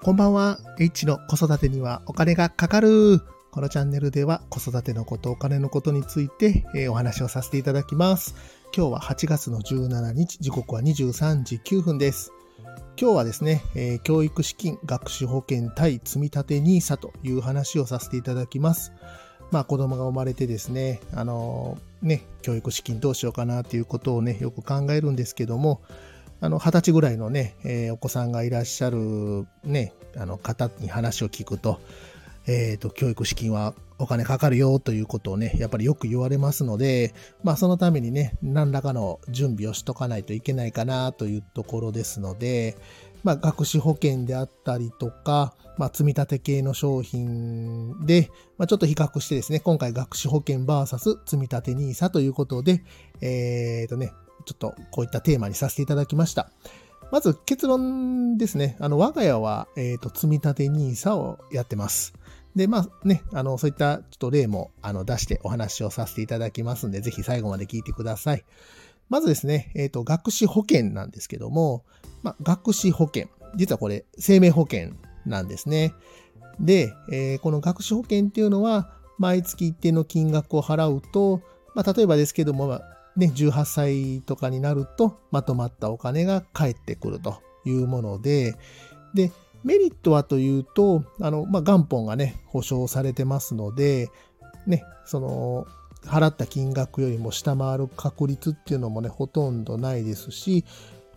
こんばんは。H の子育てにはお金がかかる。このチャンネルでは子育てのこと、お金のことについて、え、お話をさせていただきます。今日は8月の17日、時刻は23時9分です。今日はですね、え、教育資金、学習保険対積立 NISA という話をさせていただきます。まあ子供が生まれてですね、あの、ね、教育資金どうしようかなということをね、よく考えるんですけども、あの、二十歳ぐらいのね、えー、お子さんがいらっしゃるね、あの方に話を聞くと、えっ、ー、と、教育資金はお金かかるよということをね、やっぱりよく言われますので、まあそのためにね、何らかの準備をしとかないといけないかなというところですので、まあ学資保険であったりとか、まあ積立系の商品で、まあちょっと比較してですね、今回学資保険 VS 積立 NISA ということで、えっ、ー、とね、ちょっとこういったテーマにさせていただきました。まず結論ですね。あの、我が家は、えっ、ー、と、積立 NISA をやってます。で、まあね、あの、そういったちょっと例も、あの、出してお話をさせていただきますんで、ぜひ最後まで聞いてください。まずですね、えっ、ー、と、学資保険なんですけども、まあ、学資保険。実はこれ、生命保険なんですね。で、えー、この学資保険っていうのは、毎月一定の金額を払うと、まあ、例えばですけども、ね、18歳とかになるとまとまったお金が返ってくるというもので、で、メリットはというと、あの、まあ、元本がね、保証されてますので、ね、その、払った金額よりも下回る確率っていうのもね、ほとんどないですし、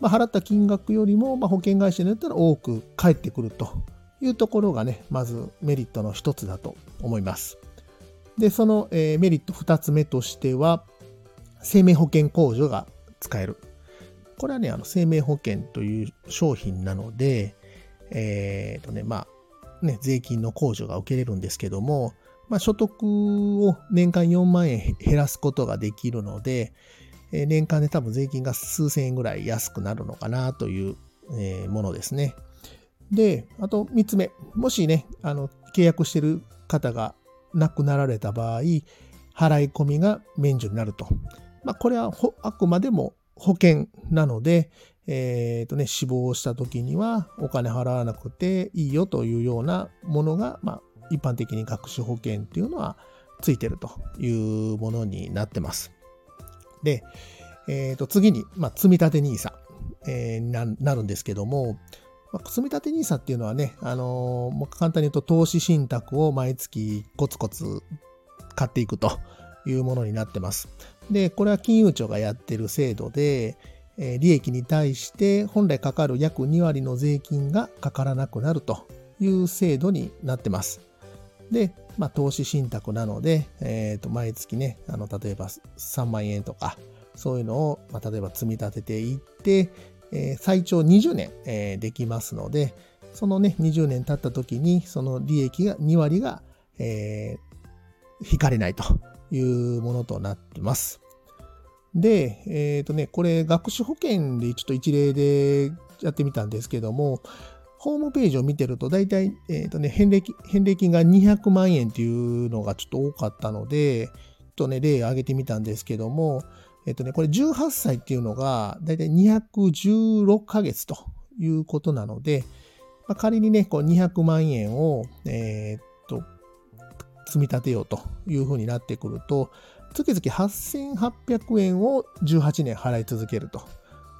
まあ、払った金額よりも、まあ、保険会社によったら多く返ってくるというところがね、まずメリットの一つだと思います。で、その、えー、メリット二つ目としては、生命保険控除が使える。これはね、あの生命保険という商品なので、えっ、ー、とね、まあ、ね、税金の控除が受けれるんですけども、まあ、所得を年間4万円減らすことができるので、えー、年間で多分税金が数千円ぐらい安くなるのかなという、えー、ものですね。で、あと3つ目。もしね、あの、契約してる方が亡くなられた場合、払い込みが免除になると。まあ、これはあくまでも保険なので、え、ー、とね、死亡した時にはお金払わなくていいよというようなものが、まあ、一般的に学習保険っていうのはついているというものになってます。で、え、ー、と、次に、まあ、積立 NISA、えー、ななるんですけども、まあ、積立 NISA っていうのはね、あのー、もう簡単に言うと投資信託を毎月コツコツ買っていくというものになってます。で、これは金融庁がやってる制度で、利益に対して本来かかる約2割の税金がかからなくなるという制度になってます。で、まあ、投資信託なので、え、ー、と、毎月ね、あの、例えば3万円とか、そういうのを、まあ、例えば積み立てていって、えー、最長20年、えー、できますので、そのね、20年経った時に、その利益が、2割が、えー、引かれないというものとなってます。で、えっ、ー、とね、これ学習保険でちょっと一例でやってみたんですけども、ホームページを見てると大体、えっ、ー、とね、返礼金、返礼金が200万円っていうのがちょっと多かったので、ちょっとね、例を挙げてみたんですけども、えっ、ー、とね、これ18歳っていうのが大体216ヶ月ということなので、まあ、仮にね、こう200万円を、えっと、積み立てようというふうになってくると、月々8800円を18年払い続けると。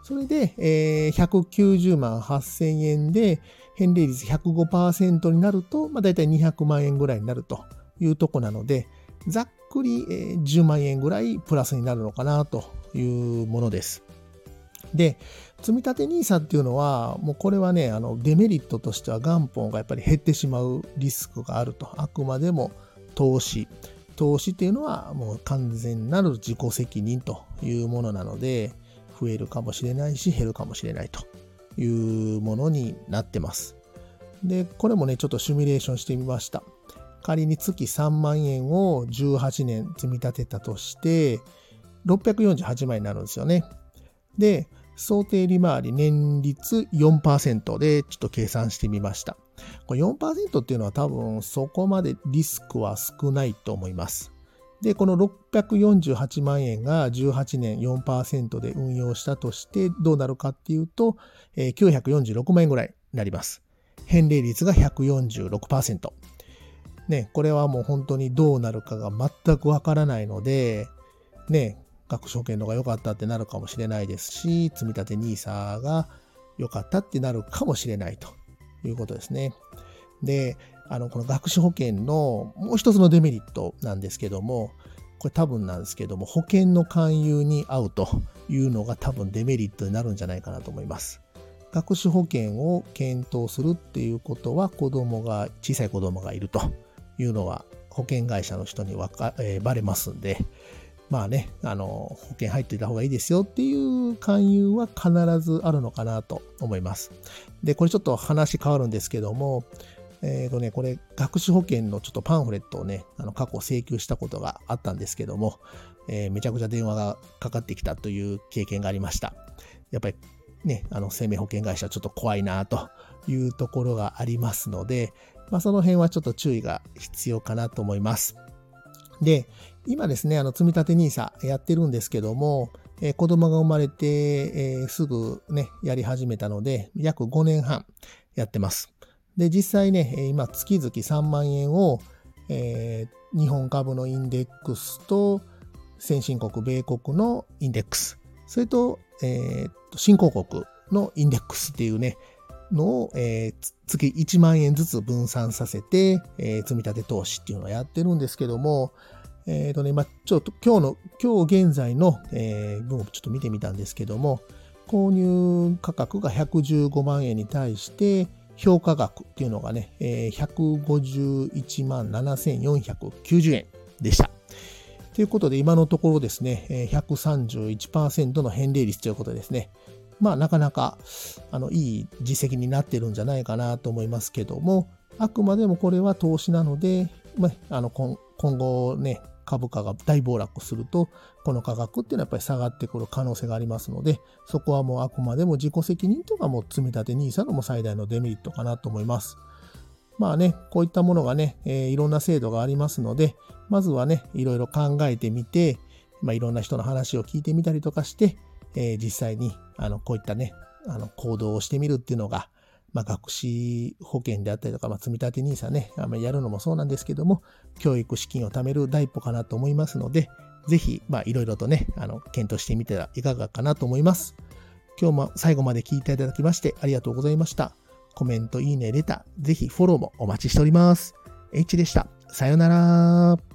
それで、えー、190万8000円で返礼率105%になると、まあ、大体200万円ぐらいになるというとこなので、ざっくり、えー、10万円ぐらいプラスになるのかなというものです。で、積立 NISA っていうのは、もうこれはね、あのデメリットとしては元本がやっぱり減ってしまうリスクがあると。あくまでも投資。投資っていうのはもう完全なる自己責任というものなので、増えるかもしれないし、減るかもしれないというものになってます。で、これもね、ちょっとシミュレーションしてみました。仮に月3万円を18年積み立てたとして、648万円になるんですよね。で、想定利回り年率4%でちょっと計算してみました。これ4%っていうのは多分そこまでリスクは少ないと思います。で、この648万円が18年4%で運用したとしてどうなるかっていうと、946万円ぐらいになります。返礼率が146%。ね、これはもう本当にどうなるかが全くわからないので、ね、学証券のが良かったってなるかもしれないですし、積立 NISA が良かったってなるかもしれないということですね。で、あの、この学資保険のもう一つのデメリットなんですけども、これ多分なんですけども、保険の勧誘に合うというのが多分デメリットになるんじゃないかなと思います。学資保険を検討するっていうことは子供が、小さい子供がいるというのは保険会社の人にわか、えー、バレますんで、まあね、あの、保険入っていた方がいいですよっていう勧誘は必ずあるのかなと思います。で、これちょっと話変わるんですけども、えっ、ー、とね、これ、学資保険のちょっとパンフレットをね、あの、過去請求したことがあったんですけども、えー、めちゃくちゃ電話がかかってきたという経験がありました。やっぱりね、あの、生命保険会社はちょっと怖いなというところがありますので、まあ、その辺はちょっと注意が必要かなと思います。で、今ですね、あの、積立 NISA やってるんですけども、えー、子供が生まれて、えー、すぐね、やり始めたので、約5年半やってます。で、実際ね、今、月々3万円を、えー、日本株のインデックスと、先進国、米国のインデックス、それと、えー、新興国のインデックスっていうね、のを、えー、月1万円ずつ分散させて、えー、積み立て投資っていうのをやってるんですけども、えっ、ー、とね、まあ、ちょっと今日の、今日現在の、えー、分をちょっと見てみたんですけども、購入価格が115万円に対して、評価額っていうのがね、えー、151万7490円でした。ということで、今のところですね、131%の返礼率ということですね。まあ、なかなか、あの、いい実績になってるんじゃないかなと思いますけども、あくまでもこれは投資なので、まあ、あの、今後ね、株価が大暴落すると、この価格っていうのはやっぱり下がってくる可能性がありますので、そこはもうあくまでも自己責任とかも積み立て NISA のも最大のデメリットかなと思います。まあね、こういったものがね、えー、いろんな制度がありますので、まずはね、いろいろ考えてみて、まあ、いろんな人の話を聞いてみたりとかして、えー、実際に、あの、こういったね、あの、行動をしてみるっていうのが、まあ、学資保険であったりとか、まあ、積立 NISA ね、あやるのもそうなんですけども、教育資金を貯める第一歩かなと思いますので、ぜひ、まあ、いろいろとね、あの、検討してみてはいかがかなと思います。今日も最後まで聞いていただきましてありがとうございました。コメント、いいね、レター、ぜひフォローもお待ちしております。H でした。さよなら。